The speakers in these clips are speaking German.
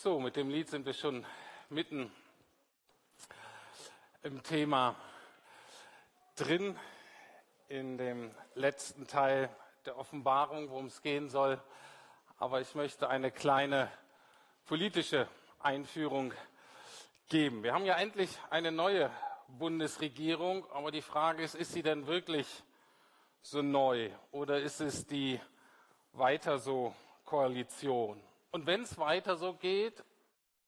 So, mit dem Lied sind wir schon mitten im Thema drin, in dem letzten Teil der Offenbarung, worum es gehen soll. Aber ich möchte eine kleine politische Einführung geben. Wir haben ja endlich eine neue Bundesregierung, aber die Frage ist, ist sie denn wirklich so neu oder ist es die weiter so Koalition? Und wenn es weiter so geht,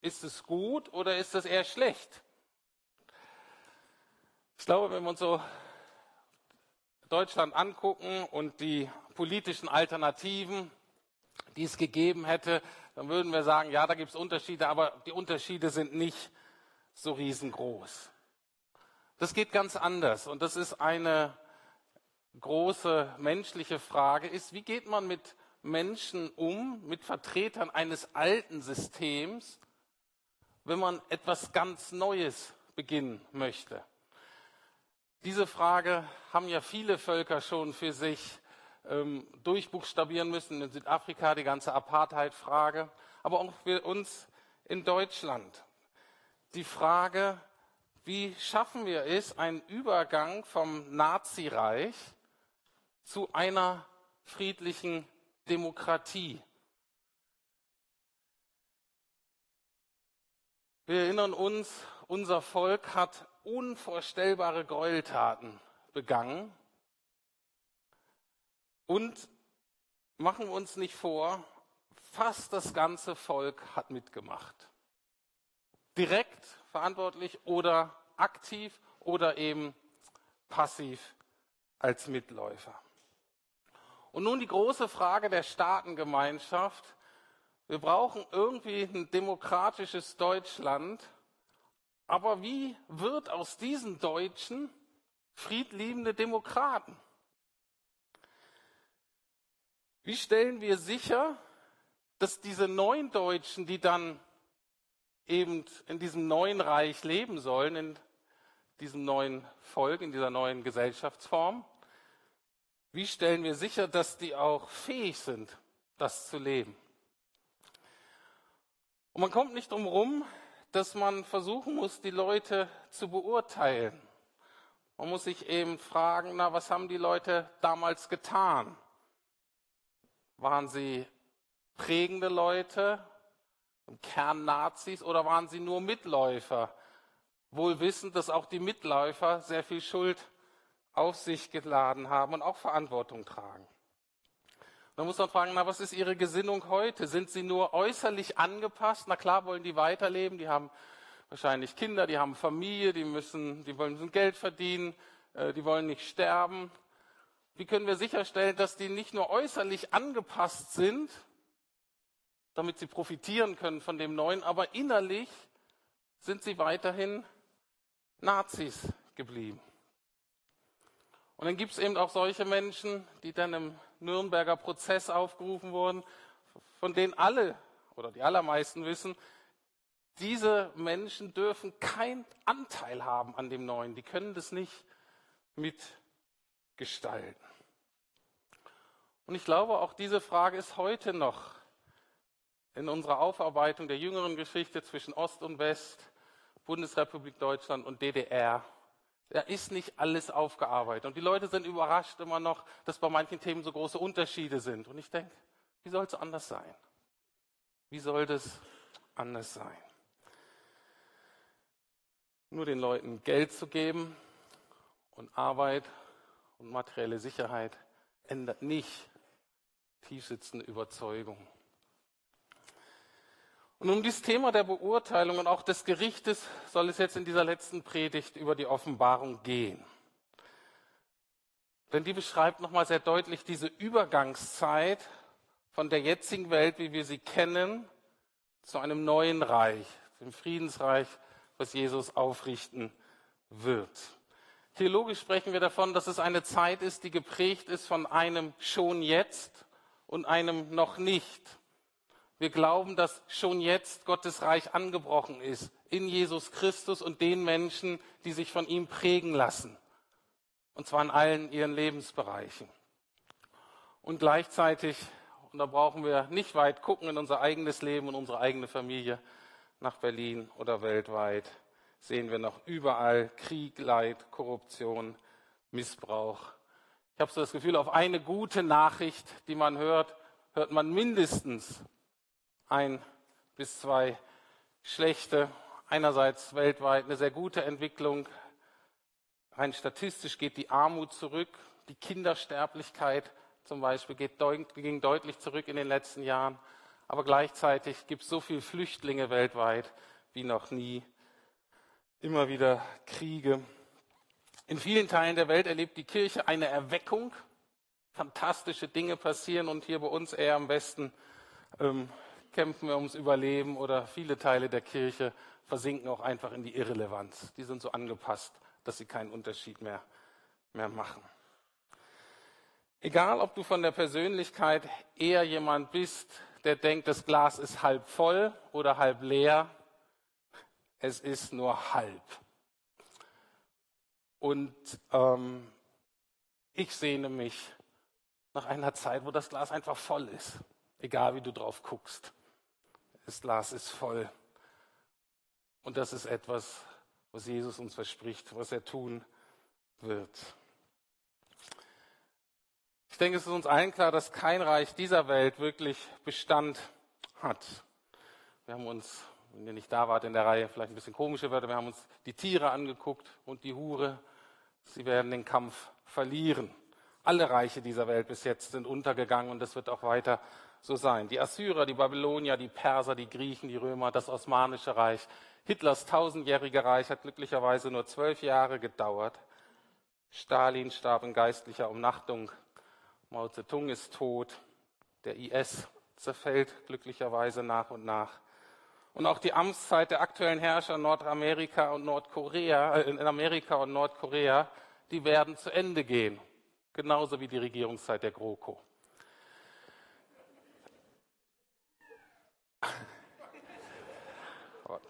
ist es gut oder ist es eher schlecht? Ich glaube, wenn wir uns so Deutschland angucken und die politischen Alternativen, die es gegeben hätte, dann würden wir sagen, ja, da gibt es Unterschiede, aber die Unterschiede sind nicht so riesengroß. Das geht ganz anders und das ist eine große menschliche Frage, ist, wie geht man mit Menschen um, mit Vertretern eines alten Systems, wenn man etwas ganz Neues beginnen möchte? Diese Frage haben ja viele Völker schon für sich ähm, durchbuchstabieren müssen. In Südafrika die ganze Apartheid-Frage, aber auch für uns in Deutschland. Die Frage, wie schaffen wir es, einen Übergang vom Nazireich zu einer friedlichen Demokratie. Wir erinnern uns, unser Volk hat unvorstellbare Gräueltaten begangen und machen wir uns nicht vor, fast das ganze Volk hat mitgemacht. Direkt verantwortlich oder aktiv oder eben passiv als Mitläufer. Und nun die große Frage der Staatengemeinschaft. Wir brauchen irgendwie ein demokratisches Deutschland. Aber wie wird aus diesen Deutschen friedliebende Demokraten? Wie stellen wir sicher, dass diese neuen Deutschen, die dann eben in diesem neuen Reich leben sollen, in diesem neuen Volk, in dieser neuen Gesellschaftsform, wie stellen wir sicher, dass die auch fähig sind, das zu leben? Und man kommt nicht drum rum, dass man versuchen muss, die Leute zu beurteilen. Man muss sich eben fragen, na, was haben die Leute damals getan? Waren sie prägende Leute, im Kern Nazis, oder waren sie nur Mitläufer? Wohl wissend, dass auch die Mitläufer sehr viel Schuld auf sich geladen haben und auch Verantwortung tragen. Da muss man fragen, na, was ist ihre Gesinnung heute? Sind sie nur äußerlich angepasst? Na klar, wollen die weiterleben, die haben wahrscheinlich Kinder, die haben Familie, die müssen, die wollen Geld verdienen, äh, die wollen nicht sterben. Wie können wir sicherstellen, dass die nicht nur äußerlich angepasst sind, damit sie profitieren können von dem Neuen, aber innerlich sind sie weiterhin Nazis geblieben? Und dann gibt es eben auch solche Menschen, die dann im Nürnberger Prozess aufgerufen wurden, von denen alle oder die allermeisten wissen, diese Menschen dürfen keinen Anteil haben an dem Neuen. Die können das nicht mitgestalten. Und ich glaube, auch diese Frage ist heute noch in unserer Aufarbeitung der jüngeren Geschichte zwischen Ost und West, Bundesrepublik Deutschland und DDR da ist nicht alles aufgearbeitet. Und die Leute sind überrascht immer noch, dass bei manchen Themen so große Unterschiede sind. Und ich denke, wie soll es anders sein? Wie soll das anders sein? Nur den Leuten Geld zu geben und Arbeit und materielle Sicherheit ändert nicht tiefsitzende Überzeugung. Und um dieses Thema der Beurteilung und auch des Gerichtes soll es jetzt in dieser letzten Predigt über die Offenbarung gehen. Denn die beschreibt nochmal sehr deutlich diese Übergangszeit von der jetzigen Welt, wie wir sie kennen, zu einem neuen Reich, dem Friedensreich, was Jesus aufrichten wird. Theologisch sprechen wir davon, dass es eine Zeit ist, die geprägt ist von einem schon jetzt und einem noch nicht. Wir glauben, dass schon jetzt Gottes Reich angebrochen ist in Jesus Christus und den Menschen, die sich von ihm prägen lassen. Und zwar in allen ihren Lebensbereichen. Und gleichzeitig Und da brauchen wir nicht weit gucken in unser eigenes Leben und unsere eigene Familie. Nach Berlin oder weltweit sehen wir noch überall Krieg, Leid, Korruption, Missbrauch. Ich habe so das Gefühl, auf eine gute Nachricht, die man hört, hört man mindestens ein bis zwei schlechte. Einerseits weltweit eine sehr gute Entwicklung. Rein statistisch geht die Armut zurück, die Kindersterblichkeit zum Beispiel geht deut ging deutlich zurück in den letzten Jahren. Aber gleichzeitig gibt es so viele Flüchtlinge weltweit wie noch nie. Immer wieder Kriege. In vielen Teilen der Welt erlebt die Kirche eine Erweckung. Fantastische Dinge passieren und hier bei uns eher am Westen ähm, kämpfen wir ums Überleben oder viele Teile der Kirche versinken auch einfach in die Irrelevanz. Die sind so angepasst, dass sie keinen Unterschied mehr, mehr machen. Egal, ob du von der Persönlichkeit eher jemand bist, der denkt, das Glas ist halb voll oder halb leer, es ist nur halb. Und ähm, ich sehne mich nach einer Zeit, wo das Glas einfach voll ist, egal wie du drauf guckst. Das Glas ist voll. Und das ist etwas, was Jesus uns verspricht, was er tun wird. Ich denke, es ist uns allen klar, dass kein Reich dieser Welt wirklich Bestand hat. Wir haben uns, wenn ihr nicht da wart in der Reihe, vielleicht ein bisschen komische Wörter, wir haben uns die Tiere angeguckt und die Hure. Sie werden den Kampf verlieren. Alle Reiche dieser Welt bis jetzt sind untergegangen und das wird auch weiter so sein. Die Assyrer, die Babylonier, die Perser, die Griechen, die Römer, das Osmanische Reich. Hitlers tausendjährige Reich hat glücklicherweise nur zwölf Jahre gedauert. Stalin starb in geistlicher Umnachtung Mao Zedong ist tot, der IS zerfällt glücklicherweise nach und nach. Und auch die Amtszeit der aktuellen Herrscher in Nordamerika und Nordkorea, äh, in Amerika und Nordkorea, die werden zu Ende gehen. Genauso wie die Regierungszeit der GroKo.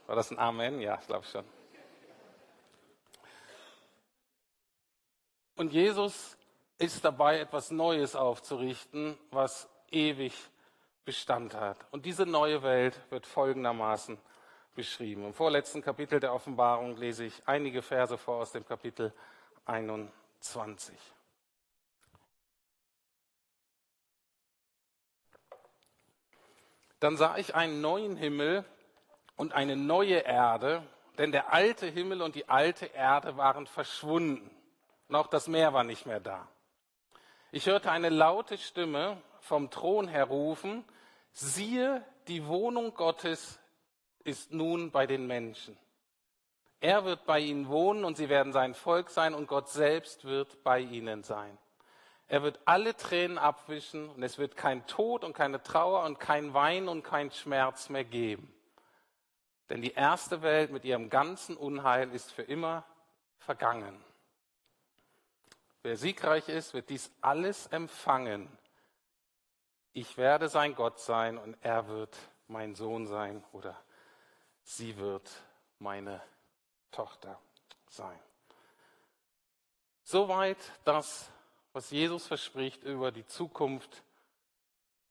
War das ein Amen? Ja, ich glaube schon. Und Jesus ist dabei, etwas Neues aufzurichten, was ewig Bestand hat. Und diese neue Welt wird folgendermaßen beschrieben. Im vorletzten Kapitel der Offenbarung lese ich einige Verse vor aus dem Kapitel 21. Dann sah ich einen neuen Himmel und eine neue Erde, denn der alte Himmel und die alte Erde waren verschwunden. Und auch das Meer war nicht mehr da. Ich hörte eine laute Stimme vom Thron her rufen, siehe, die Wohnung Gottes ist nun bei den Menschen. Er wird bei ihnen wohnen und sie werden sein Volk sein und Gott selbst wird bei ihnen sein. Er wird alle Tränen abwischen und es wird kein Tod und keine Trauer und kein Wein und kein Schmerz mehr geben. Denn die erste Welt mit ihrem ganzen Unheil ist für immer vergangen. Wer siegreich ist, wird dies alles empfangen. Ich werde sein Gott sein und er wird mein Sohn sein oder sie wird meine Tochter sein. Soweit das, was Jesus verspricht über die Zukunft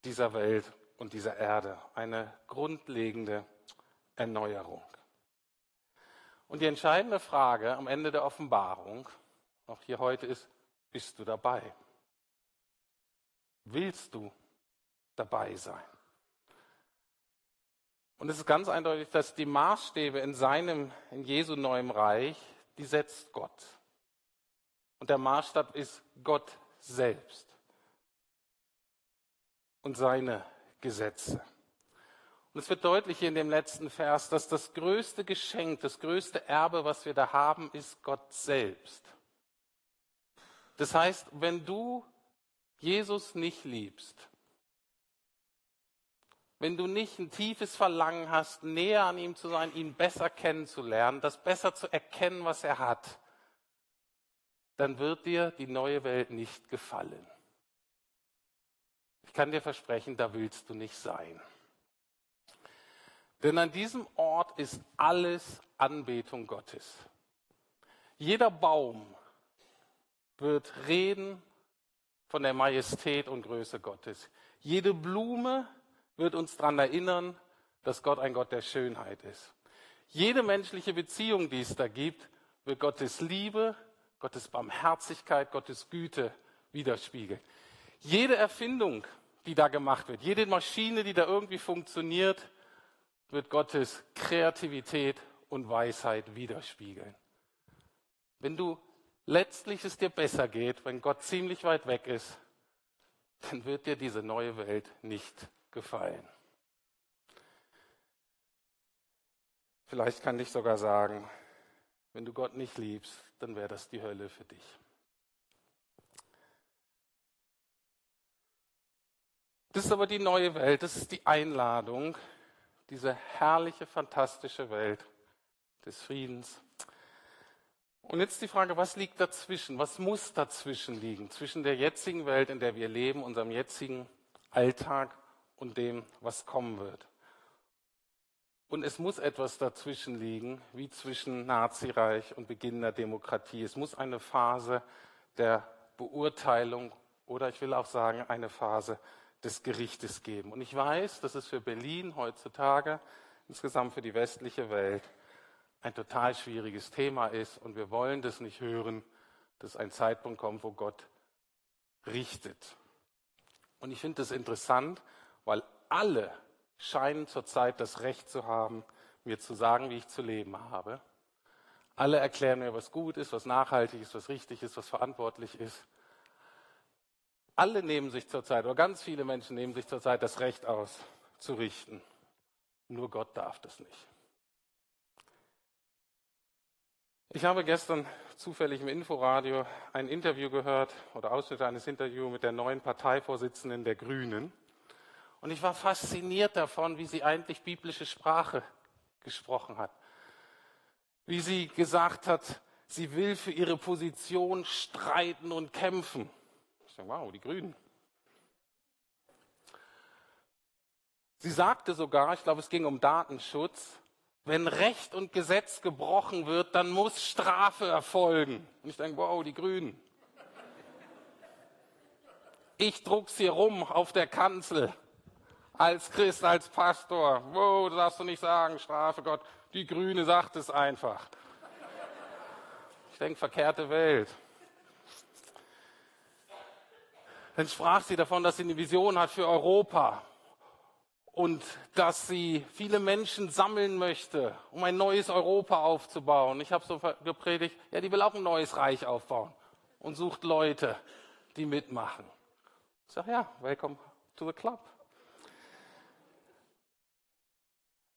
dieser Welt und dieser Erde. Eine grundlegende Erneuerung. Und die entscheidende Frage am Ende der Offenbarung, auch hier heute, ist, bist du dabei? Willst du dabei sein? Und es ist ganz eindeutig, dass die Maßstäbe in seinem, in Jesu neuem Reich, die setzt Gott. Und der Maßstab ist Gott selbst und seine Gesetze. Und es wird deutlich hier in dem letzten Vers, dass das größte Geschenk, das größte Erbe, was wir da haben, ist Gott selbst. Das heißt, wenn du Jesus nicht liebst, wenn du nicht ein tiefes Verlangen hast, näher an ihm zu sein, ihn besser kennenzulernen, das besser zu erkennen, was er hat, dann wird dir die neue Welt nicht gefallen. Ich kann dir versprechen, da willst du nicht sein. Denn an diesem Ort ist alles Anbetung Gottes. Jeder Baum, wird reden von der Majestät und Größe Gottes. Jede Blume wird uns daran erinnern, dass Gott ein Gott der Schönheit ist. Jede menschliche Beziehung, die es da gibt, wird Gottes Liebe, Gottes Barmherzigkeit, Gottes Güte widerspiegeln. Jede Erfindung, die da gemacht wird, jede Maschine, die da irgendwie funktioniert, wird Gottes Kreativität und Weisheit widerspiegeln. Wenn du letztlich es dir besser geht, wenn Gott ziemlich weit weg ist, dann wird dir diese neue Welt nicht gefallen. Vielleicht kann ich sogar sagen, wenn du Gott nicht liebst, dann wäre das die Hölle für dich. Das ist aber die neue Welt, das ist die Einladung, diese herrliche, fantastische Welt des Friedens. Und jetzt die Frage, was liegt dazwischen? Was muss dazwischen liegen? Zwischen der jetzigen Welt, in der wir leben, unserem jetzigen Alltag und dem, was kommen wird. Und es muss etwas dazwischen liegen, wie zwischen Nazireich und Beginn der Demokratie. Es muss eine Phase der Beurteilung oder ich will auch sagen, eine Phase des Gerichtes geben. Und ich weiß, dass es für Berlin heutzutage, insgesamt für die westliche Welt, ein total schwieriges Thema ist. Und wir wollen das nicht hören, dass ein Zeitpunkt kommt, wo Gott richtet. Und ich finde das interessant, weil alle scheinen zurzeit das Recht zu haben, mir zu sagen, wie ich zu leben habe. Alle erklären mir, was gut ist, was nachhaltig ist, was richtig ist, was verantwortlich ist. Alle nehmen sich zurzeit, oder ganz viele Menschen nehmen sich zurzeit das Recht aus, zu richten. Nur Gott darf das nicht. Ich habe gestern zufällig im Inforadio ein Interview gehört oder Ausschnitte eines Interviews mit der neuen Parteivorsitzenden der Grünen. Und ich war fasziniert davon, wie sie eigentlich biblische Sprache gesprochen hat. Wie sie gesagt hat, sie will für ihre Position streiten und kämpfen. Dachte, wow, die Grünen. Sie sagte sogar, ich glaube, es ging um Datenschutz, wenn Recht und Gesetz gebrochen wird, dann muss Strafe erfolgen. Und ich denke, wow, die Grünen. Ich druck's hier rum auf der Kanzel. Als Christ, als Pastor. Wow, das darfst du nicht sagen, Strafe Gott. Die Grüne sagt es einfach. Ich denke, verkehrte Welt. Dann sprach sie davon, dass sie eine Vision hat für Europa und dass sie viele Menschen sammeln möchte, um ein neues Europa aufzubauen. Ich habe so gepredigt, ja, die will auch ein neues Reich aufbauen und sucht Leute, die mitmachen. Ich sage, ja, welcome to the club.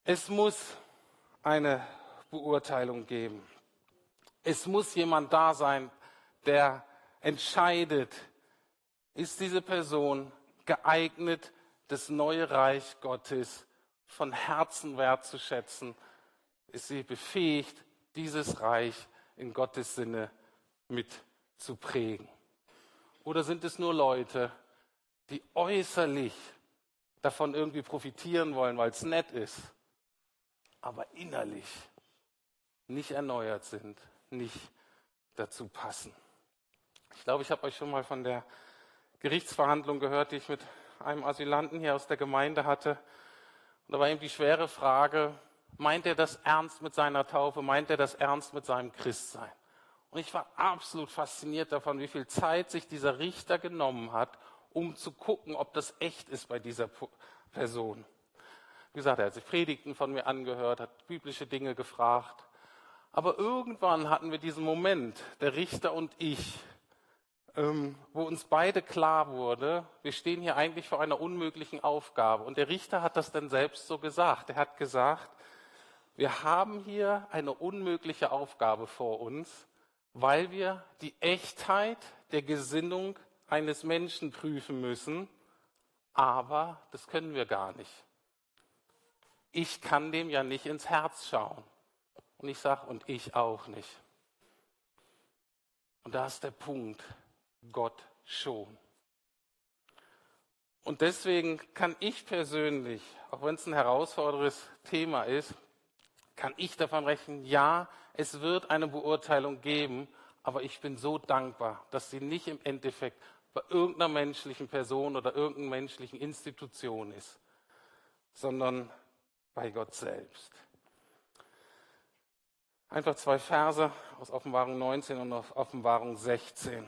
Es muss eine Beurteilung geben. Es muss jemand da sein, der entscheidet, ist diese Person geeignet, das neue Reich Gottes von Herzen wertzuschätzen? Ist sie befähigt, dieses Reich in Gottes Sinne mit zu prägen? Oder sind es nur Leute, die äußerlich davon irgendwie profitieren wollen, weil es nett ist, aber innerlich nicht erneuert sind, nicht dazu passen? Ich glaube, ich habe euch schon mal von der Gerichtsverhandlung gehört, die ich mit einem Asylanten hier aus der Gemeinde hatte. Und da war eben die schwere Frage, meint er das ernst mit seiner Taufe? Meint er das ernst mit seinem Christsein? Und ich war absolut fasziniert davon, wie viel Zeit sich dieser Richter genommen hat, um zu gucken, ob das echt ist bei dieser Person. Wie gesagt, er hat sich Predigten von mir angehört, hat biblische Dinge gefragt. Aber irgendwann hatten wir diesen Moment, der Richter und ich, ähm, wo uns beide klar wurde, wir stehen hier eigentlich vor einer unmöglichen Aufgabe. Und der Richter hat das dann selbst so gesagt. Er hat gesagt, wir haben hier eine unmögliche Aufgabe vor uns, weil wir die Echtheit der Gesinnung eines Menschen prüfen müssen, aber das können wir gar nicht. Ich kann dem ja nicht ins Herz schauen. Und ich sage, und ich auch nicht. Und da ist der Punkt. Gott schon. Und deswegen kann ich persönlich, auch wenn es ein herausforderndes Thema ist, kann ich davon rechnen, ja, es wird eine Beurteilung geben, aber ich bin so dankbar, dass sie nicht im Endeffekt bei irgendeiner menschlichen Person oder irgendeiner menschlichen Institution ist, sondern bei Gott selbst. Einfach zwei Verse aus Offenbarung 19 und aus Offenbarung 16.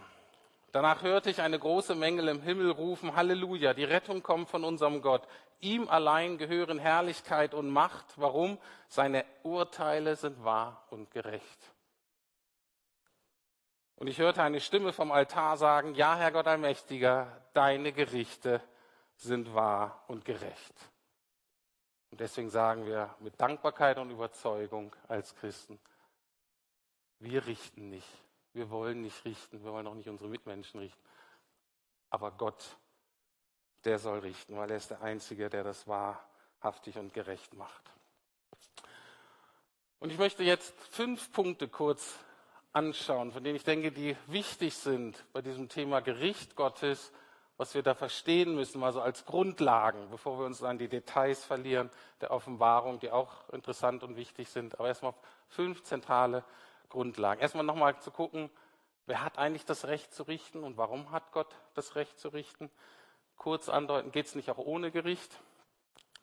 Danach hörte ich eine große Menge im Himmel rufen, Halleluja, die Rettung kommt von unserem Gott. Ihm allein gehören Herrlichkeit und Macht. Warum? Seine Urteile sind wahr und gerecht. Und ich hörte eine Stimme vom Altar sagen, ja, Herr Gott Allmächtiger, deine Gerichte sind wahr und gerecht. Und deswegen sagen wir mit Dankbarkeit und Überzeugung als Christen, wir richten nicht, wir wollen nicht richten, wir wollen auch nicht unsere Mitmenschen richten. Aber Gott, der soll richten, weil er ist der Einzige, der das wahrhaftig und gerecht macht. Und ich möchte jetzt fünf Punkte kurz anschauen, von denen ich denke, die wichtig sind bei diesem Thema Gericht Gottes, was wir da verstehen müssen, mal so als Grundlagen, bevor wir uns an die Details verlieren der Offenbarung, die auch interessant und wichtig sind. Aber erstmal fünf zentrale Grundlagen. Erstmal nochmal zu gucken, wer hat eigentlich das Recht zu richten und warum hat Gott das Recht zu richten? Kurz andeuten, geht es nicht auch ohne Gericht?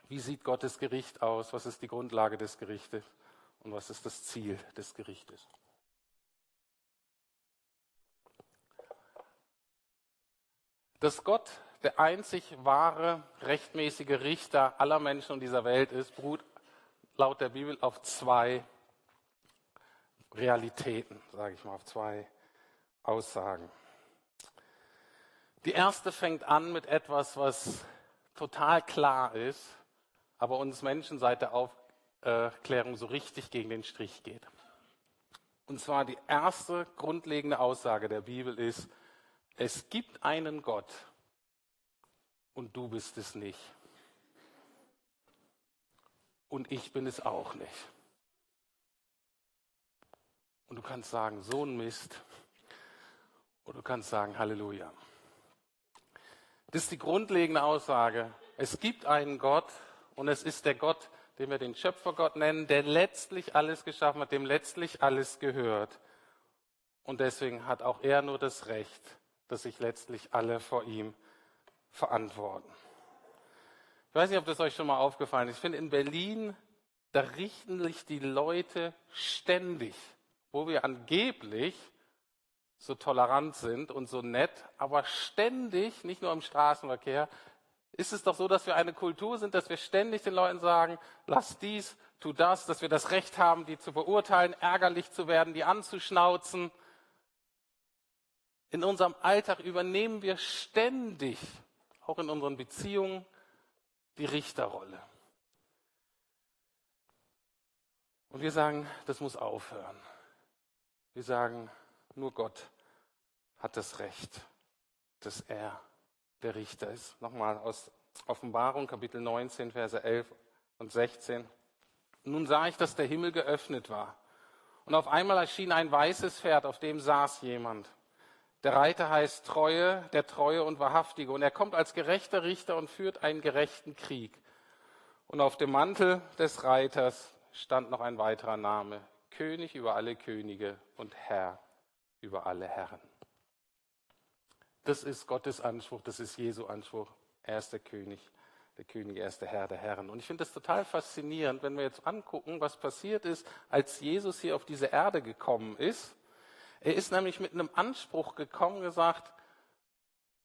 Wie sieht Gottes Gericht aus? Was ist die Grundlage des Gerichtes? Und was ist das Ziel des Gerichtes? Dass Gott der einzig wahre, rechtmäßige Richter aller Menschen dieser Welt ist, beruht laut der Bibel auf zwei Realitäten, sage ich mal, auf zwei Aussagen. Die erste fängt an mit etwas, was total klar ist, aber uns Menschen seit der Aufklärung so richtig gegen den Strich geht. Und zwar die erste grundlegende Aussage der Bibel ist, es gibt einen Gott und du bist es nicht. Und ich bin es auch nicht. Und du kannst sagen, so ein Mist. Oder du kannst sagen, Halleluja. Das ist die grundlegende Aussage. Es gibt einen Gott und es ist der Gott, den wir den Schöpfergott nennen, der letztlich alles geschaffen hat, dem letztlich alles gehört. Und deswegen hat auch er nur das Recht, dass sich letztlich alle vor ihm verantworten. Ich weiß nicht, ob das euch schon mal aufgefallen ist. Ich finde, in Berlin, da richten sich die Leute ständig wo wir angeblich so tolerant sind und so nett, aber ständig, nicht nur im Straßenverkehr, ist es doch so, dass wir eine Kultur sind, dass wir ständig den Leuten sagen, lass dies, tu das, dass wir das Recht haben, die zu beurteilen, ärgerlich zu werden, die anzuschnauzen. In unserem Alltag übernehmen wir ständig, auch in unseren Beziehungen, die Richterrolle. Und wir sagen, das muss aufhören. Wir sagen, nur Gott hat das Recht, dass er der Richter ist. Nochmal aus Offenbarung, Kapitel 19, Verse 11 und 16. Nun sah ich, dass der Himmel geöffnet war. Und auf einmal erschien ein weißes Pferd, auf dem saß jemand. Der Reiter heißt Treue, der Treue und Wahrhaftige. Und er kommt als gerechter Richter und führt einen gerechten Krieg. Und auf dem Mantel des Reiters stand noch ein weiterer Name, König über alle Könige und Herr über alle Herren. Das ist Gottes Anspruch, das ist Jesu Anspruch. Er ist der König, der König, er ist der Herr der Herren. Und ich finde das total faszinierend, wenn wir jetzt angucken, was passiert ist, als Jesus hier auf diese Erde gekommen ist. Er ist nämlich mit einem Anspruch gekommen, gesagt,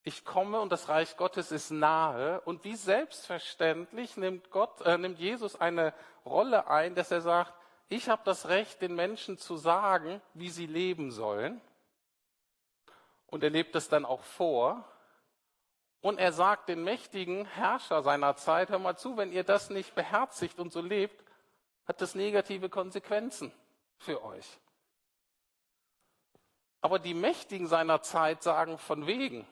ich komme und das Reich Gottes ist nahe. Und wie selbstverständlich nimmt Gott, äh, nimmt Jesus eine Rolle ein, dass er sagt, ich habe das Recht, den Menschen zu sagen, wie sie leben sollen. Und er lebt es dann auch vor. Und er sagt den mächtigen Herrscher seiner Zeit, hör mal zu, wenn ihr das nicht beherzigt und so lebt, hat das negative Konsequenzen für euch. Aber die Mächtigen seiner Zeit sagen von wegen,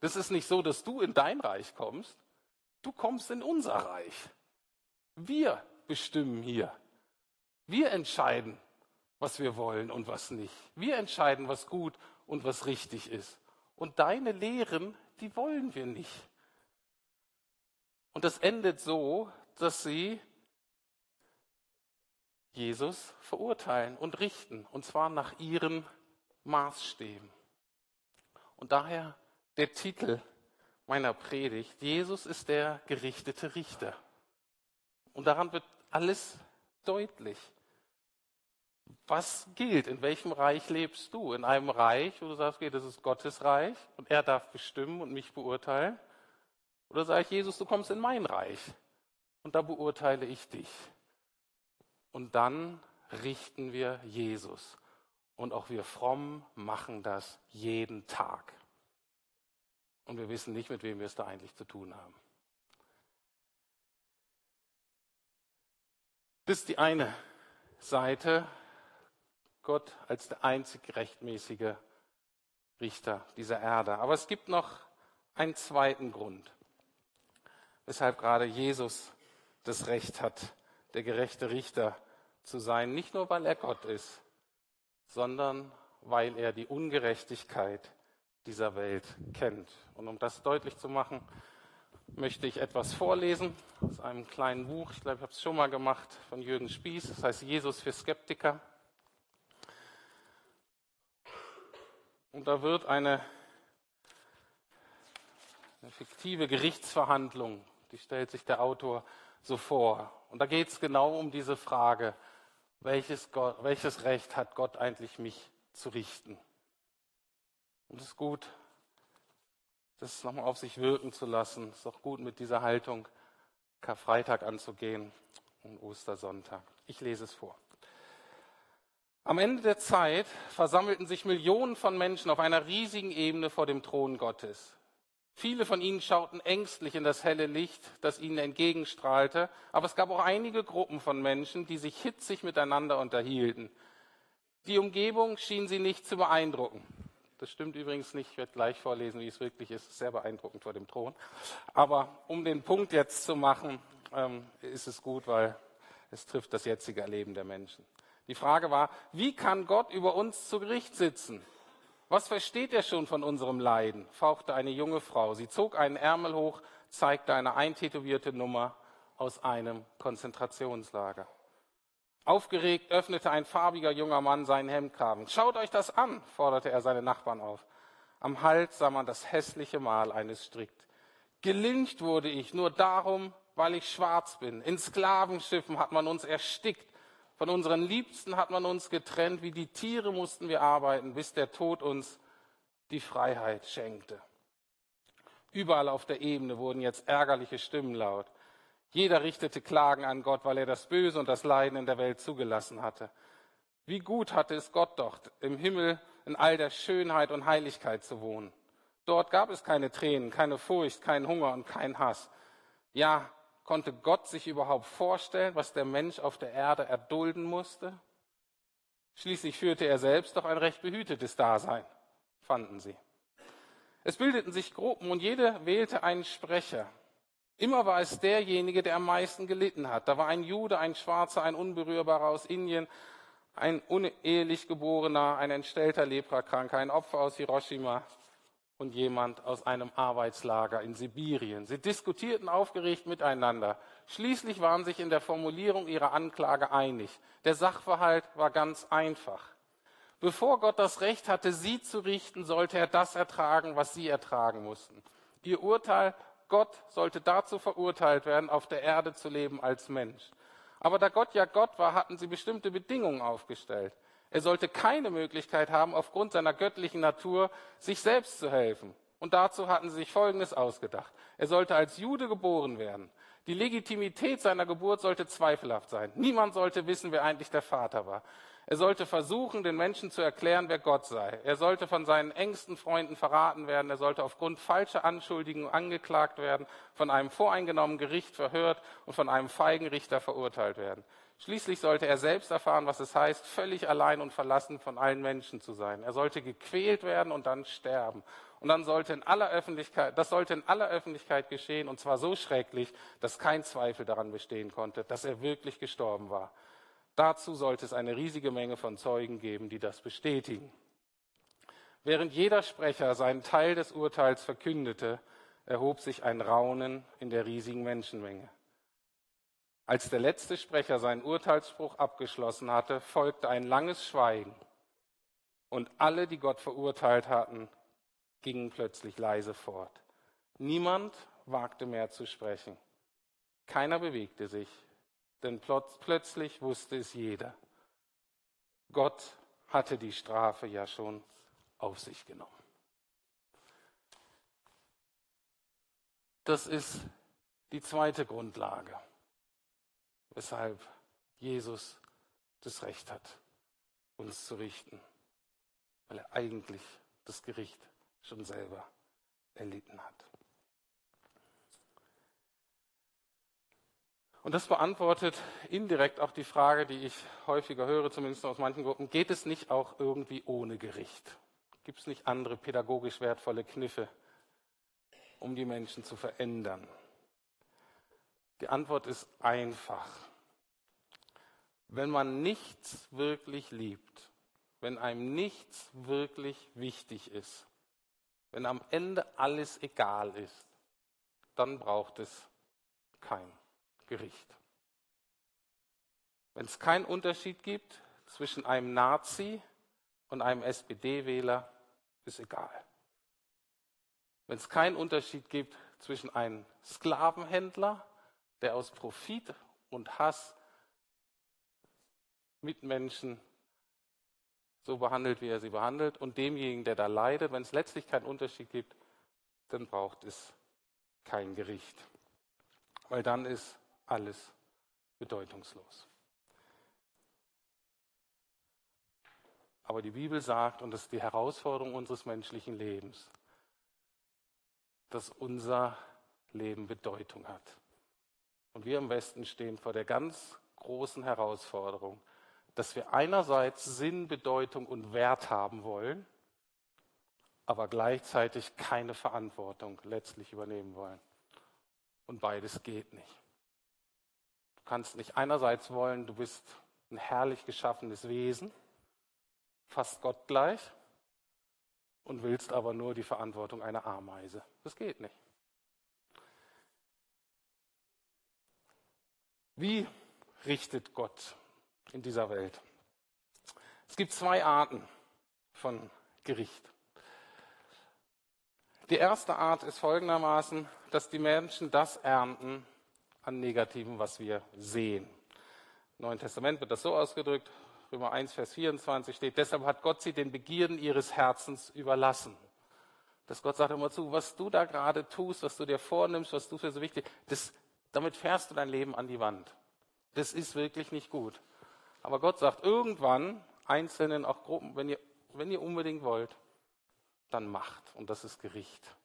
das ist nicht so, dass du in dein Reich kommst, du kommst in unser Reich. Wir bestimmen hier, wir entscheiden, was wir wollen und was nicht. Wir entscheiden, was gut und was richtig ist. Und deine Lehren, die wollen wir nicht. Und das endet so, dass sie Jesus verurteilen und richten, und zwar nach ihren Maßstäben. Und daher der Titel meiner Predigt. Jesus ist der gerichtete Richter. Und daran wird alles deutlich. Was gilt? In welchem Reich lebst du? In einem Reich, wo du sagst, okay, das ist Gottes Reich und er darf bestimmen und mich beurteilen? Oder sage ich, Jesus, du kommst in mein Reich und da beurteile ich dich. Und dann richten wir Jesus. Und auch wir fromm machen das jeden Tag. Und wir wissen nicht, mit wem wir es da eigentlich zu tun haben. Das ist die eine Seite, Gott als der einzig rechtmäßige Richter dieser Erde. Aber es gibt noch einen zweiten Grund, weshalb gerade Jesus das Recht hat, der gerechte Richter zu sein. Nicht nur, weil er Gott ist, sondern weil er die Ungerechtigkeit dieser Welt kennt. Und um das deutlich zu machen, möchte ich etwas vorlesen aus einem kleinen Buch. Ich glaube, ich habe es schon mal gemacht von Jürgen Spieß. Das heißt Jesus für Skeptiker. Und da wird eine, eine fiktive Gerichtsverhandlung, die stellt sich der Autor so vor. Und da geht es genau um diese Frage, welches, Gott, welches Recht hat Gott eigentlich mich zu richten? Und es ist gut, das nochmal auf sich wirken zu lassen. Es ist auch gut, mit dieser Haltung Karfreitag anzugehen und Ostersonntag. Ich lese es vor. Am Ende der Zeit versammelten sich Millionen von Menschen auf einer riesigen Ebene vor dem Thron Gottes. Viele von ihnen schauten ängstlich in das helle Licht, das ihnen entgegenstrahlte, aber es gab auch einige Gruppen von Menschen, die sich hitzig miteinander unterhielten. Die Umgebung schien sie nicht zu beeindrucken. Das stimmt übrigens nicht, ich werde gleich vorlesen, wie es wirklich ist. Sehr beeindruckend vor dem Thron. Aber um den Punkt jetzt zu machen, ähm, ist es gut, weil es trifft das jetzige Erleben der Menschen. Die Frage war, wie kann Gott über uns zu Gericht sitzen? Was versteht er schon von unserem Leiden? fauchte eine junge Frau. Sie zog einen Ärmel hoch, zeigte eine eintätowierte Nummer aus einem Konzentrationslager. Aufgeregt öffnete ein farbiger junger Mann seinen Hemdkragen. Schaut euch das an, forderte er seine Nachbarn auf. Am Hals sah man das hässliche Mal eines Strickt. Gelincht wurde ich nur darum, weil ich schwarz bin. In Sklavenschiffen hat man uns erstickt. Von unseren Liebsten hat man uns getrennt, wie die Tiere mussten wir arbeiten, bis der Tod uns die Freiheit schenkte. Überall auf der Ebene wurden jetzt ärgerliche Stimmen laut. Jeder richtete Klagen an Gott, weil er das Böse und das Leiden in der Welt zugelassen hatte. Wie gut hatte es Gott doch, im Himmel in all der Schönheit und Heiligkeit zu wohnen. Dort gab es keine Tränen, keine Furcht, keinen Hunger und keinen Hass. Ja, Konnte Gott sich überhaupt vorstellen, was der Mensch auf der Erde erdulden musste? Schließlich führte er selbst doch ein recht behütetes Dasein, fanden sie. Es bildeten sich Gruppen und jede wählte einen Sprecher. Immer war es derjenige, der am meisten gelitten hat. Da war ein Jude, ein Schwarzer, ein Unberührbarer aus Indien, ein unehelich geborener, ein entstellter Leprakranker, ein Opfer aus Hiroshima, und jemand aus einem Arbeitslager in Sibirien. Sie diskutierten aufgeregt miteinander. Schließlich waren sich in der Formulierung ihrer Anklage einig. Der Sachverhalt war ganz einfach. Bevor Gott das Recht hatte, sie zu richten, sollte er das ertragen, was sie ertragen mussten. Ihr Urteil, Gott sollte dazu verurteilt werden, auf der Erde zu leben als Mensch. Aber da Gott ja Gott war, hatten sie bestimmte Bedingungen aufgestellt. Er sollte keine Möglichkeit haben, aufgrund seiner göttlichen Natur sich selbst zu helfen. Und dazu hatten sie sich Folgendes ausgedacht. Er sollte als Jude geboren werden. Die Legitimität seiner Geburt sollte zweifelhaft sein. Niemand sollte wissen, wer eigentlich der Vater war. Er sollte versuchen, den Menschen zu erklären, wer Gott sei. Er sollte von seinen engsten Freunden verraten werden. Er sollte aufgrund falscher Anschuldigungen angeklagt werden, von einem voreingenommenen Gericht verhört und von einem feigen Richter verurteilt werden. Schließlich sollte er selbst erfahren, was es heißt, völlig allein und verlassen von allen Menschen zu sein. Er sollte gequält werden und dann sterben. Und dann sollte in aller Öffentlichkeit, das sollte in aller Öffentlichkeit geschehen, und zwar so schrecklich, dass kein Zweifel daran bestehen konnte, dass er wirklich gestorben war. Dazu sollte es eine riesige Menge von Zeugen geben, die das bestätigen. Während jeder Sprecher seinen Teil des Urteils verkündete, erhob sich ein Raunen in der riesigen Menschenmenge. Als der letzte Sprecher seinen Urteilsspruch abgeschlossen hatte, folgte ein langes Schweigen. Und alle, die Gott verurteilt hatten, gingen plötzlich leise fort. Niemand wagte mehr zu sprechen. Keiner bewegte sich, denn plötzlich wusste es jeder. Gott hatte die Strafe ja schon auf sich genommen. Das ist die zweite Grundlage, weshalb Jesus das Recht hat, uns zu richten, weil er eigentlich das Gericht schon selber erlitten hat. Und das beantwortet indirekt auch die Frage, die ich häufiger höre, zumindest aus manchen Gruppen, geht es nicht auch irgendwie ohne Gericht? Gibt es nicht andere pädagogisch wertvolle Kniffe, um die Menschen zu verändern? Die Antwort ist einfach. Wenn man nichts wirklich liebt, wenn einem nichts wirklich wichtig ist, wenn am Ende alles egal ist, dann braucht es kein Gericht. Wenn es keinen Unterschied gibt zwischen einem Nazi und einem SPD-Wähler, ist egal. Wenn es keinen Unterschied gibt zwischen einem Sklavenhändler, der aus Profit und Hass Mitmenschen so behandelt, wie er sie behandelt, und demjenigen, der da leidet, wenn es letztlich keinen Unterschied gibt, dann braucht es kein Gericht. Weil dann ist alles bedeutungslos. Aber die Bibel sagt, und das ist die Herausforderung unseres menschlichen Lebens, dass unser Leben Bedeutung hat. Und wir im Westen stehen vor der ganz großen Herausforderung, dass wir einerseits Sinn, Bedeutung und Wert haben wollen, aber gleichzeitig keine Verantwortung letztlich übernehmen wollen. Und beides geht nicht. Du kannst nicht einerseits wollen, du bist ein herrlich geschaffenes Wesen, fast gottgleich, und willst aber nur die Verantwortung einer Ameise. Das geht nicht. Wie richtet Gott in dieser Welt. Es gibt zwei Arten von Gericht. Die erste Art ist folgendermaßen, dass die Menschen das ernten an Negativen, was wir sehen. Im Neuen Testament wird das so ausgedrückt, Römer 1, Vers 24 steht, deshalb hat Gott sie den Begierden ihres Herzens überlassen. Dass Gott sagt immer zu, was du da gerade tust, was du dir vornimmst, was du für so wichtig, das, damit fährst du dein Leben an die Wand. Das ist wirklich nicht gut. Aber Gott sagt irgendwann, Einzelnen, auch Gruppen, wenn ihr, wenn ihr unbedingt wollt, dann macht. Und das ist Gericht.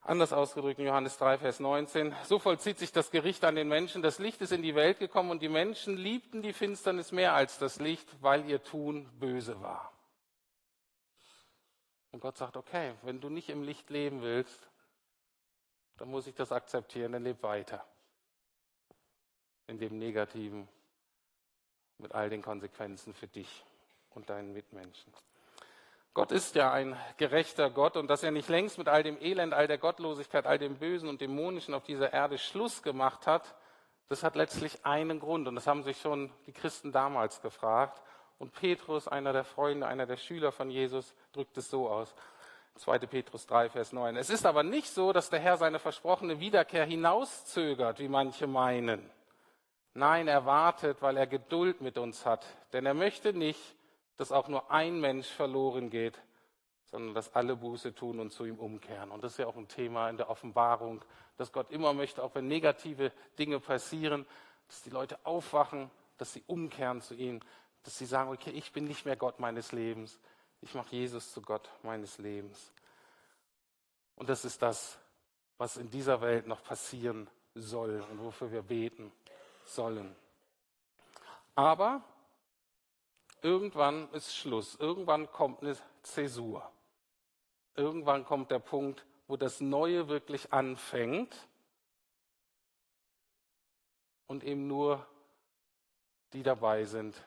Anders ausgedrückt in Johannes 3, Vers 19. So vollzieht sich das Gericht an den Menschen. Das Licht ist in die Welt gekommen und die Menschen liebten die Finsternis mehr als das Licht, weil ihr Tun böse war. Und Gott sagt, okay, wenn du nicht im Licht leben willst, dann muss ich das akzeptieren, dann leb weiter in dem Negativen mit all den Konsequenzen für dich und deinen Mitmenschen. Gott ist ja ein gerechter Gott und dass er nicht längst mit all dem Elend, all der Gottlosigkeit, all dem Bösen und Dämonischen auf dieser Erde Schluss gemacht hat, das hat letztlich einen Grund und das haben sich schon die Christen damals gefragt. Und Petrus, einer der Freunde, einer der Schüler von Jesus, drückt es so aus. 2. Petrus 3, Vers 9. Es ist aber nicht so, dass der Herr seine versprochene Wiederkehr hinauszögert, wie manche meinen. Nein, er wartet, weil er Geduld mit uns hat. Denn er möchte nicht, dass auch nur ein Mensch verloren geht, sondern dass alle Buße tun und zu ihm umkehren. Und das ist ja auch ein Thema in der Offenbarung, dass Gott immer möchte, auch wenn negative Dinge passieren, dass die Leute aufwachen, dass sie umkehren zu ihm, dass sie sagen, okay, ich bin nicht mehr Gott meines Lebens, ich mache Jesus zu Gott meines Lebens. Und das ist das, was in dieser Welt noch passieren soll und wofür wir beten sollen. Aber irgendwann ist Schluss. Irgendwann kommt eine Zäsur. Irgendwann kommt der Punkt, wo das Neue wirklich anfängt und eben nur die dabei sind,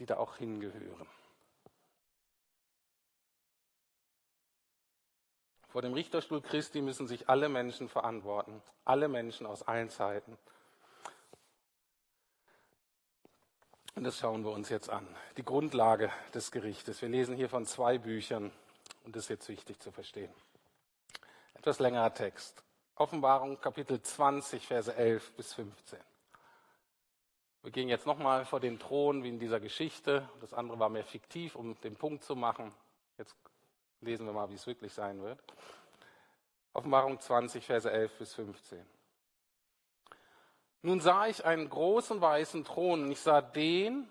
die da auch hingehören. Vor dem Richterstuhl Christi müssen sich alle Menschen verantworten, alle Menschen aus allen Zeiten. Und das schauen wir uns jetzt an. Die Grundlage des Gerichtes. Wir lesen hier von zwei Büchern und das ist jetzt wichtig zu verstehen. Etwas längerer Text. Offenbarung Kapitel 20, Verse 11 bis 15. Wir gehen jetzt nochmal vor den Thron wie in dieser Geschichte. Das andere war mehr fiktiv, um den Punkt zu machen. Jetzt lesen wir mal, wie es wirklich sein wird. Offenbarung 20, Verse 11 bis 15. Nun sah ich einen großen weißen Thron und ich sah den,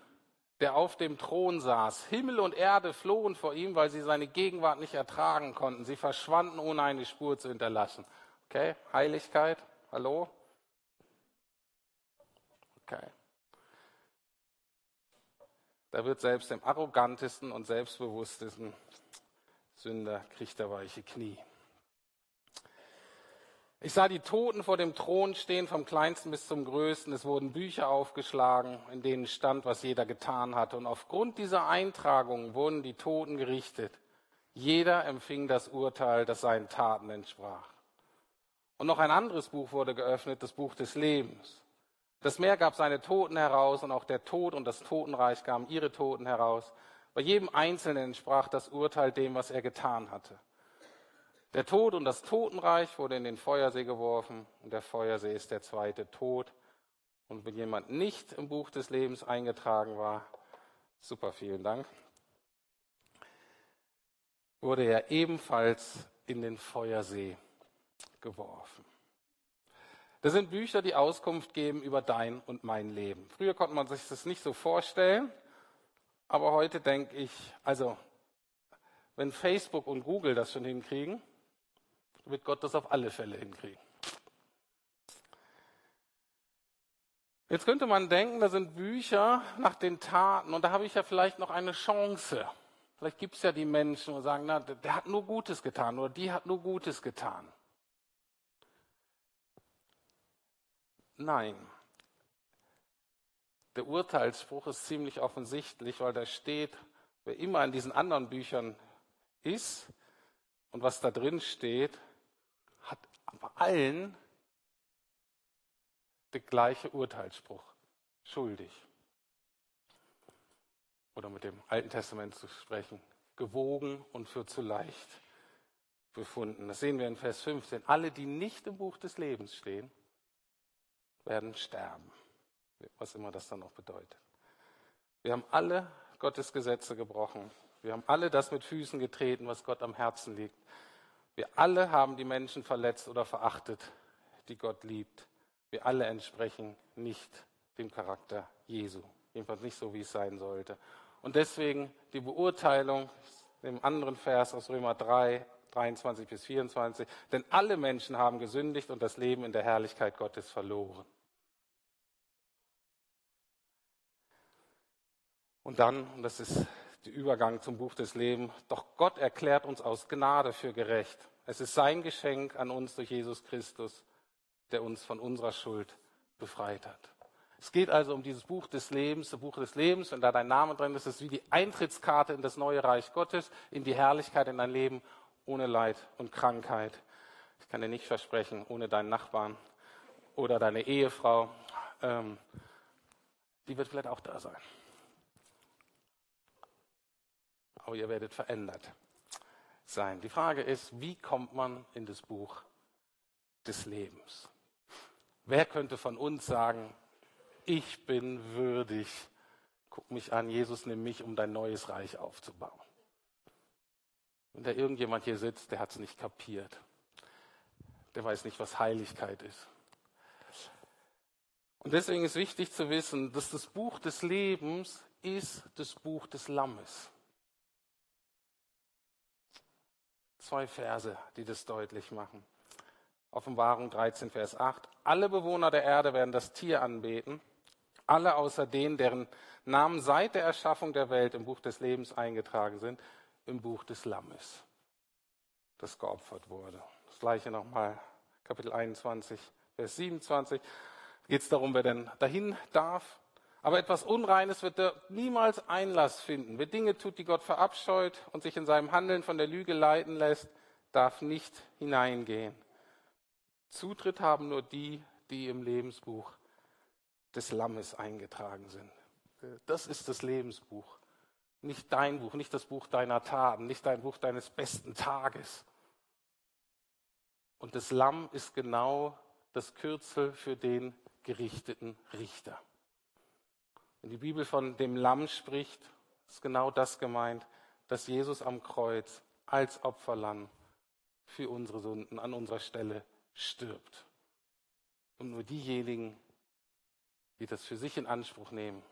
der auf dem Thron saß. Himmel und Erde flohen vor ihm, weil sie seine Gegenwart nicht ertragen konnten. Sie verschwanden, ohne eine Spur zu hinterlassen. Okay, Heiligkeit, hallo? Okay. Da wird selbst dem arrogantesten und selbstbewusstesten Sünder kriegt er weiche Knie. Ich sah die Toten vor dem Thron stehen, vom kleinsten bis zum größten. Es wurden Bücher aufgeschlagen, in denen stand, was jeder getan hatte. Und aufgrund dieser Eintragungen wurden die Toten gerichtet. Jeder empfing das Urteil, das seinen Taten entsprach. Und noch ein anderes Buch wurde geöffnet, das Buch des Lebens. Das Meer gab seine Toten heraus und auch der Tod und das Totenreich gaben ihre Toten heraus. Bei jedem Einzelnen entsprach das Urteil dem, was er getan hatte. Der Tod und das Totenreich wurde in den Feuersee geworfen und der Feuersee ist der zweite Tod. Und wenn jemand nicht im Buch des Lebens eingetragen war, super, vielen Dank, wurde er ebenfalls in den Feuersee geworfen. Das sind Bücher, die Auskunft geben über dein und mein Leben. Früher konnte man sich das nicht so vorstellen, aber heute denke ich, also wenn Facebook und Google das schon hinkriegen, wird Gott das auf alle Fälle hinkriegen. Jetzt könnte man denken, da sind Bücher nach den Taten und da habe ich ja vielleicht noch eine Chance. Vielleicht gibt es ja die Menschen, die sagen, na, der hat nur Gutes getan oder die hat nur Gutes getan. Nein. Der Urteilsspruch ist ziemlich offensichtlich, weil da steht, wer immer in diesen anderen Büchern ist und was da drin steht, hat bei allen der gleiche Urteilsspruch. Schuldig. Oder mit dem Alten Testament zu sprechen. Gewogen und für zu leicht befunden. Das sehen wir in Vers 15. Alle, die nicht im Buch des Lebens stehen, werden sterben. Was immer das dann auch bedeutet. Wir haben alle Gottes Gesetze gebrochen. Wir haben alle das mit Füßen getreten, was Gott am Herzen liegt. Wir alle haben die Menschen verletzt oder verachtet, die Gott liebt. Wir alle entsprechen nicht dem Charakter Jesu. Jedenfalls nicht so, wie es sein sollte. Und deswegen die Beurteilung im anderen Vers aus Römer 3, 23 bis 24. Denn alle Menschen haben gesündigt und das Leben in der Herrlichkeit Gottes verloren. Und dann, und das ist der Übergang zum Buch des Lebens. Doch Gott erklärt uns aus Gnade für gerecht. Es ist sein Geschenk an uns durch Jesus Christus, der uns von unserer Schuld befreit hat. Es geht also um dieses Buch des Lebens, das Buch des Lebens, und da dein Name drin ist, ist wie die Eintrittskarte in das neue Reich Gottes, in die Herrlichkeit, in dein Leben ohne Leid und Krankheit. Ich kann dir nicht versprechen, ohne deinen Nachbarn oder deine Ehefrau. Ähm, die wird vielleicht auch da sein aber ihr werdet verändert sein. Die Frage ist, wie kommt man in das Buch des Lebens? Wer könnte von uns sagen, ich bin würdig, guck mich an, Jesus, nimm mich, um dein neues Reich aufzubauen? Wenn da irgendjemand hier sitzt, der hat es nicht kapiert. Der weiß nicht, was Heiligkeit ist. Und deswegen ist wichtig zu wissen, dass das Buch des Lebens ist das Buch des Lammes. Zwei Verse, die das deutlich machen. Offenbarung 13, Vers 8. Alle Bewohner der Erde werden das Tier anbeten, alle außer denen, deren Namen seit der Erschaffung der Welt im Buch des Lebens eingetragen sind, im Buch des Lammes, das geopfert wurde. Das gleiche nochmal, Kapitel 21, Vers 27. Geht es darum, wer denn dahin darf aber etwas Unreines wird er niemals Einlass finden. Wer Dinge tut, die Gott verabscheut und sich in seinem Handeln von der Lüge leiten lässt, darf nicht hineingehen. Zutritt haben nur die, die im Lebensbuch des Lammes eingetragen sind. Das ist das Lebensbuch. Nicht dein Buch, nicht das Buch deiner Taten, nicht dein Buch deines besten Tages. Und das Lamm ist genau das Kürzel für den gerichteten Richter. Wenn die Bibel von dem Lamm spricht, ist genau das gemeint, dass Jesus am Kreuz als Opferlamm für unsere Sünden an unserer Stelle stirbt. Und nur diejenigen, die das für sich in Anspruch nehmen,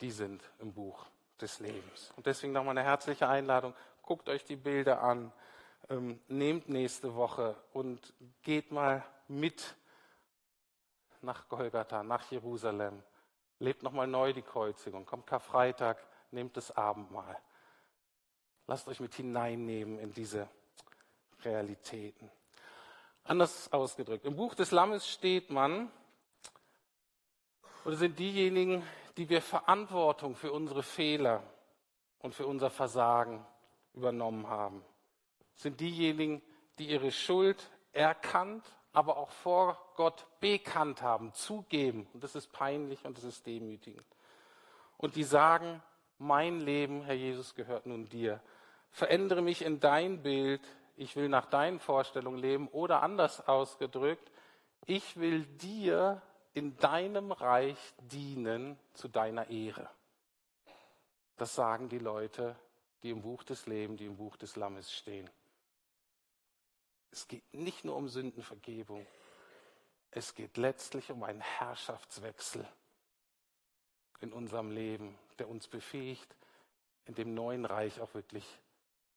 die sind im Buch des Lebens. Und deswegen nochmal eine herzliche Einladung. Guckt euch die Bilder an. Ähm, nehmt nächste Woche und geht mal mit nach Golgatha, nach Jerusalem. Lebt nochmal neu die Kreuzigung. Kommt Karfreitag, nehmt das Abendmahl. Lasst euch mit hineinnehmen in diese Realitäten. Anders ausgedrückt. Im Buch des Lammes steht man, oder sind diejenigen, die wir Verantwortung für unsere Fehler und für unser Versagen übernommen haben. Sind diejenigen, die ihre Schuld erkannt, aber auch vor Gott bekannt haben, zugeben. Und das ist peinlich und das ist demütigend. Und die sagen, mein Leben, Herr Jesus, gehört nun dir. Verändere mich in dein Bild. Ich will nach deinen Vorstellungen leben. Oder anders ausgedrückt, ich will dir in deinem Reich dienen zu deiner Ehre. Das sagen die Leute, die im Buch des Lebens, die im Buch des Lammes stehen. Es geht nicht nur um Sündenvergebung, es geht letztlich um einen Herrschaftswechsel in unserem Leben, der uns befähigt, in dem neuen Reich auch wirklich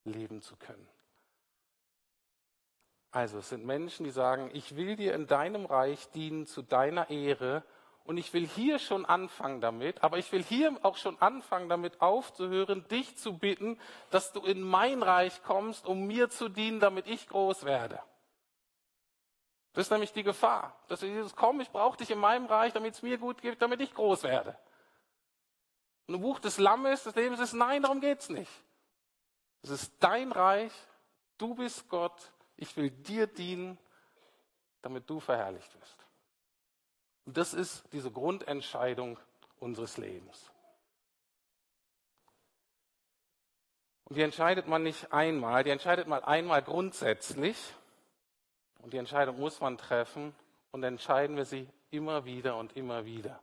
leben zu können. Also es sind Menschen, die sagen, ich will dir in deinem Reich dienen zu deiner Ehre und ich will hier schon anfangen damit, aber ich will hier auch schon anfangen damit aufzuhören, dich zu bitten, dass du in mein Reich kommst, um mir zu dienen, damit ich groß werde. Das ist nämlich die Gefahr, dass du Jesus, komm, ich brauche dich in meinem Reich, damit es mir gut geht, damit ich groß werde. Und im Buch des Lammes, des Lebens ist, nein, darum geht's nicht. Es ist dein Reich, du bist Gott, ich will dir dienen, damit du verherrlicht wirst. Und das ist diese Grundentscheidung unseres Lebens. Und die entscheidet man nicht einmal, die entscheidet man einmal grundsätzlich. Und die Entscheidung muss man treffen und entscheiden wir sie immer wieder und immer wieder.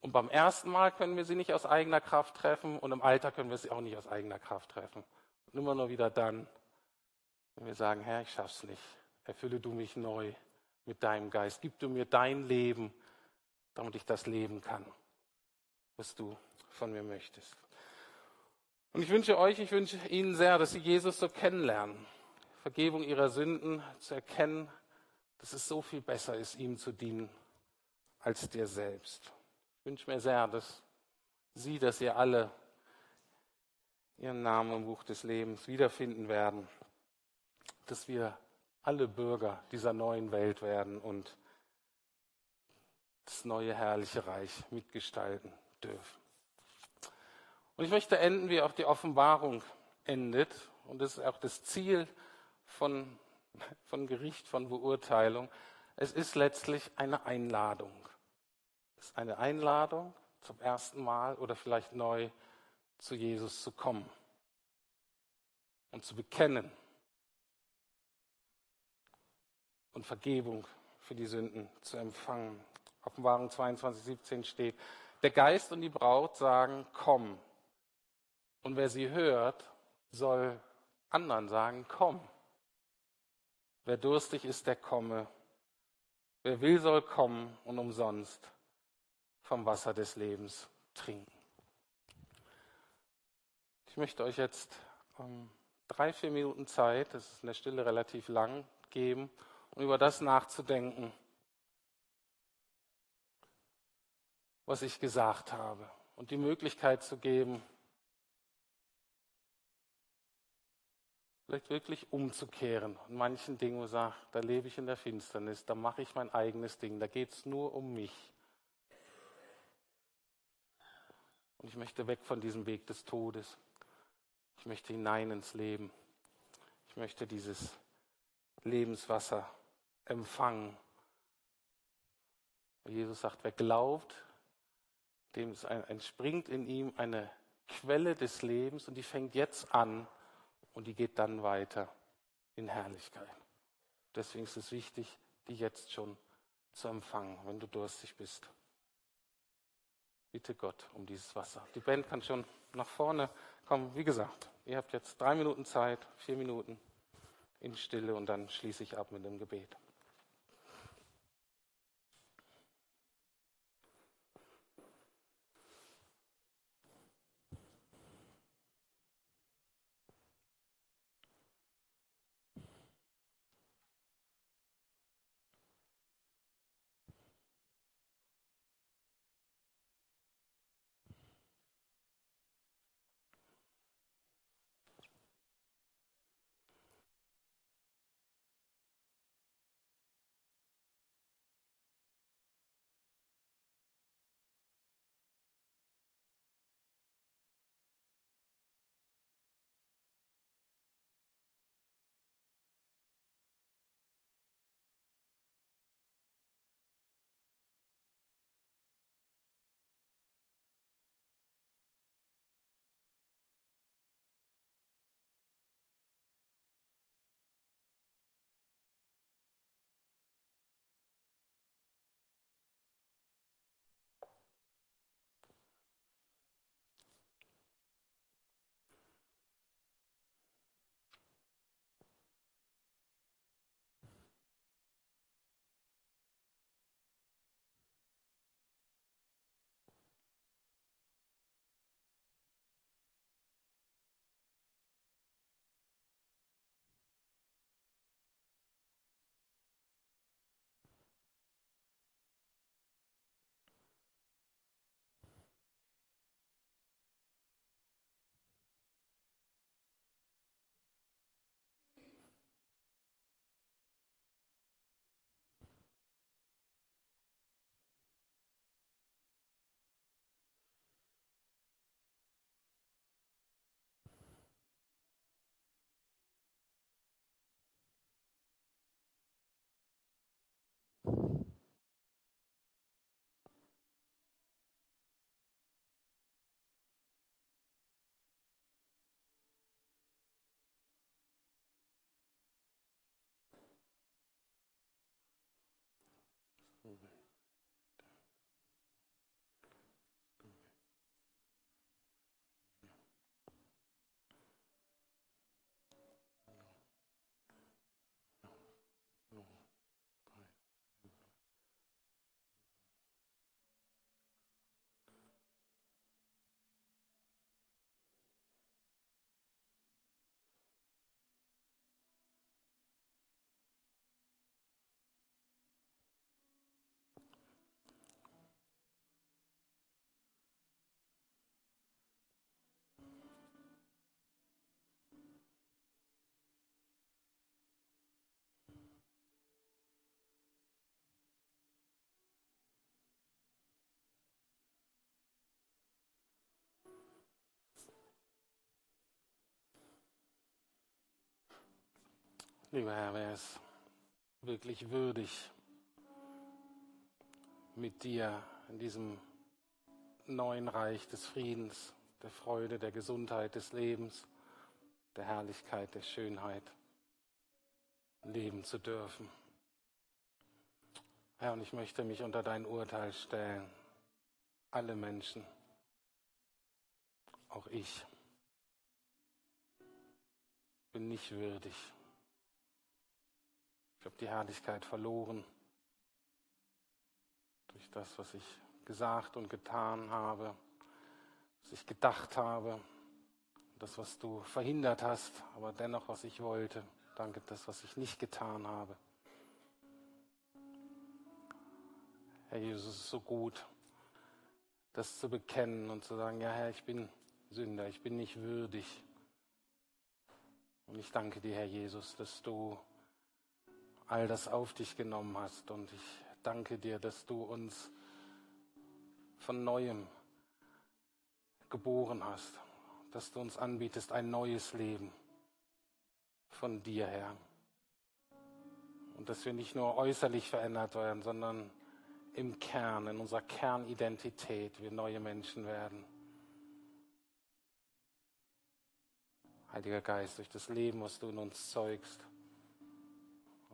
Und beim ersten Mal können wir sie nicht aus eigener Kraft treffen und im Alter können wir sie auch nicht aus eigener Kraft treffen. Und immer nur wieder dann, wenn wir sagen, Herr, ich schaff's nicht. Erfülle du mich neu mit deinem Geist. Gib du mir dein Leben, damit ich das leben kann, was du von mir möchtest. Und ich wünsche euch, ich wünsche Ihnen sehr, dass Sie Jesus so kennenlernen. Vergebung Ihrer Sünden zu erkennen, dass es so viel besser ist, ihm zu dienen, als dir selbst. Ich wünsche mir sehr, dass Sie, dass ihr alle Ihren Namen im Buch des Lebens wiederfinden werden dass wir alle Bürger dieser neuen Welt werden und das neue herrliche Reich mitgestalten dürfen. Und ich möchte enden, wie auch die Offenbarung endet. Und das ist auch das Ziel von, von Gericht, von Beurteilung. Es ist letztlich eine Einladung. Es ist eine Einladung, zum ersten Mal oder vielleicht neu zu Jesus zu kommen und zu bekennen, und Vergebung für die Sünden zu empfangen. Offenbarung 22, 17 steht, der Geist und die Braut sagen, komm. Und wer sie hört, soll anderen sagen, komm. Wer durstig ist, der komme. Wer will, soll kommen und umsonst vom Wasser des Lebens trinken. Ich möchte euch jetzt um, drei, vier Minuten Zeit, das ist in der Stille relativ lang, geben, über das nachzudenken, was ich gesagt habe und die Möglichkeit zu geben, vielleicht wirklich umzukehren und manchen Dingen, wo ich sage, da lebe ich in der Finsternis, da mache ich mein eigenes Ding, da geht es nur um mich. Und ich möchte weg von diesem Weg des Todes. Ich möchte hinein ins Leben. Ich möchte dieses Lebenswasser empfangen. Jesus sagt, wer glaubt, dem entspringt in ihm eine Quelle des Lebens und die fängt jetzt an und die geht dann weiter in Herrlichkeit. Deswegen ist es wichtig, die jetzt schon zu empfangen, wenn du durstig bist. Bitte Gott um dieses Wasser. Die Band kann schon nach vorne kommen. Wie gesagt, ihr habt jetzt drei Minuten Zeit, vier Minuten in Stille und dann schließe ich ab mit dem Gebet. over. Lieber Herr, wer ist wirklich würdig, mit dir in diesem neuen Reich des Friedens, der Freude, der Gesundheit, des Lebens, der Herrlichkeit, der Schönheit leben zu dürfen. Herr, und ich möchte mich unter dein Urteil stellen. Alle Menschen, auch ich, bin nicht würdig habe die Herrlichkeit verloren durch das, was ich gesagt und getan habe, was ich gedacht habe, das, was du verhindert hast, aber dennoch, was ich wollte. Danke, das, was ich nicht getan habe. Herr Jesus, es ist so gut, das zu bekennen und zu sagen, ja Herr, ich bin Sünder, ich bin nicht würdig. Und ich danke dir, Herr Jesus, dass du all das auf dich genommen hast. Und ich danke dir, dass du uns von neuem geboren hast, dass du uns anbietest ein neues Leben von dir her. Und dass wir nicht nur äußerlich verändert werden, sondern im Kern, in unserer Kernidentität wir neue Menschen werden. Heiliger Geist, durch das Leben, was du in uns zeugst.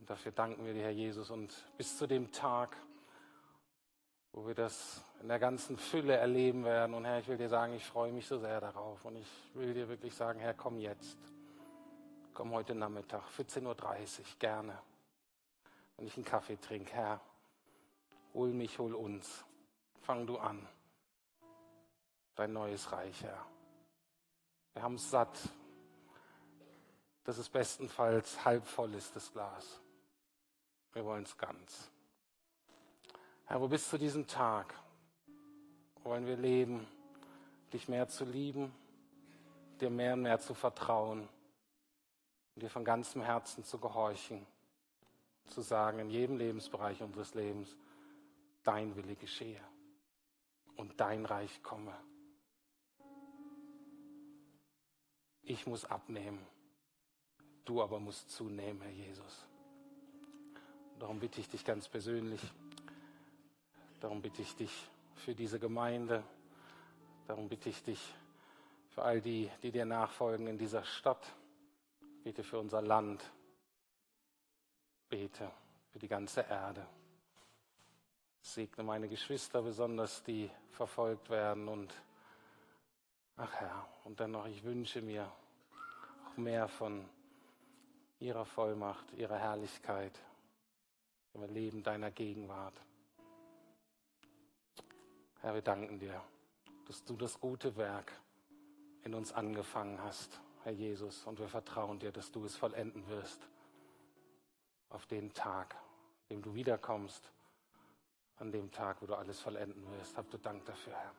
Und dafür danken wir dir, Herr Jesus. Und bis zu dem Tag, wo wir das in der ganzen Fülle erleben werden. Und Herr, ich will dir sagen, ich freue mich so sehr darauf. Und ich will dir wirklich sagen, Herr, komm jetzt. Komm heute Nachmittag, 14.30 Uhr, gerne. Wenn ich einen Kaffee trinke, Herr, hol mich, hol uns. Fang du an. Dein neues Reich, Herr. Wir haben es satt, dass es bestenfalls halb voll ist, das Glas. Wir wollen es ganz. Herr, wo bis zu diesem Tag wollen wir leben, dich mehr zu lieben, dir mehr und mehr zu vertrauen und dir von ganzem Herzen zu gehorchen, zu sagen in jedem Lebensbereich unseres Lebens, dein Wille geschehe und dein Reich komme. Ich muss abnehmen, du aber musst zunehmen, Herr Jesus. Darum bitte ich dich ganz persönlich, darum bitte ich dich für diese Gemeinde, darum bitte ich dich für all die, die dir nachfolgen in dieser Stadt, bete für unser Land, bete für die ganze Erde. Segne meine Geschwister besonders, die verfolgt werden und ach Herr, und dennoch, ich wünsche mir auch mehr von ihrer Vollmacht, ihrer Herrlichkeit, im Leben deiner Gegenwart. Herr, wir danken dir, dass du das gute Werk in uns angefangen hast, Herr Jesus, und wir vertrauen dir, dass du es vollenden wirst auf den Tag, an dem du wiederkommst, an dem Tag, wo du alles vollenden wirst. Habt du Dank dafür, Herr.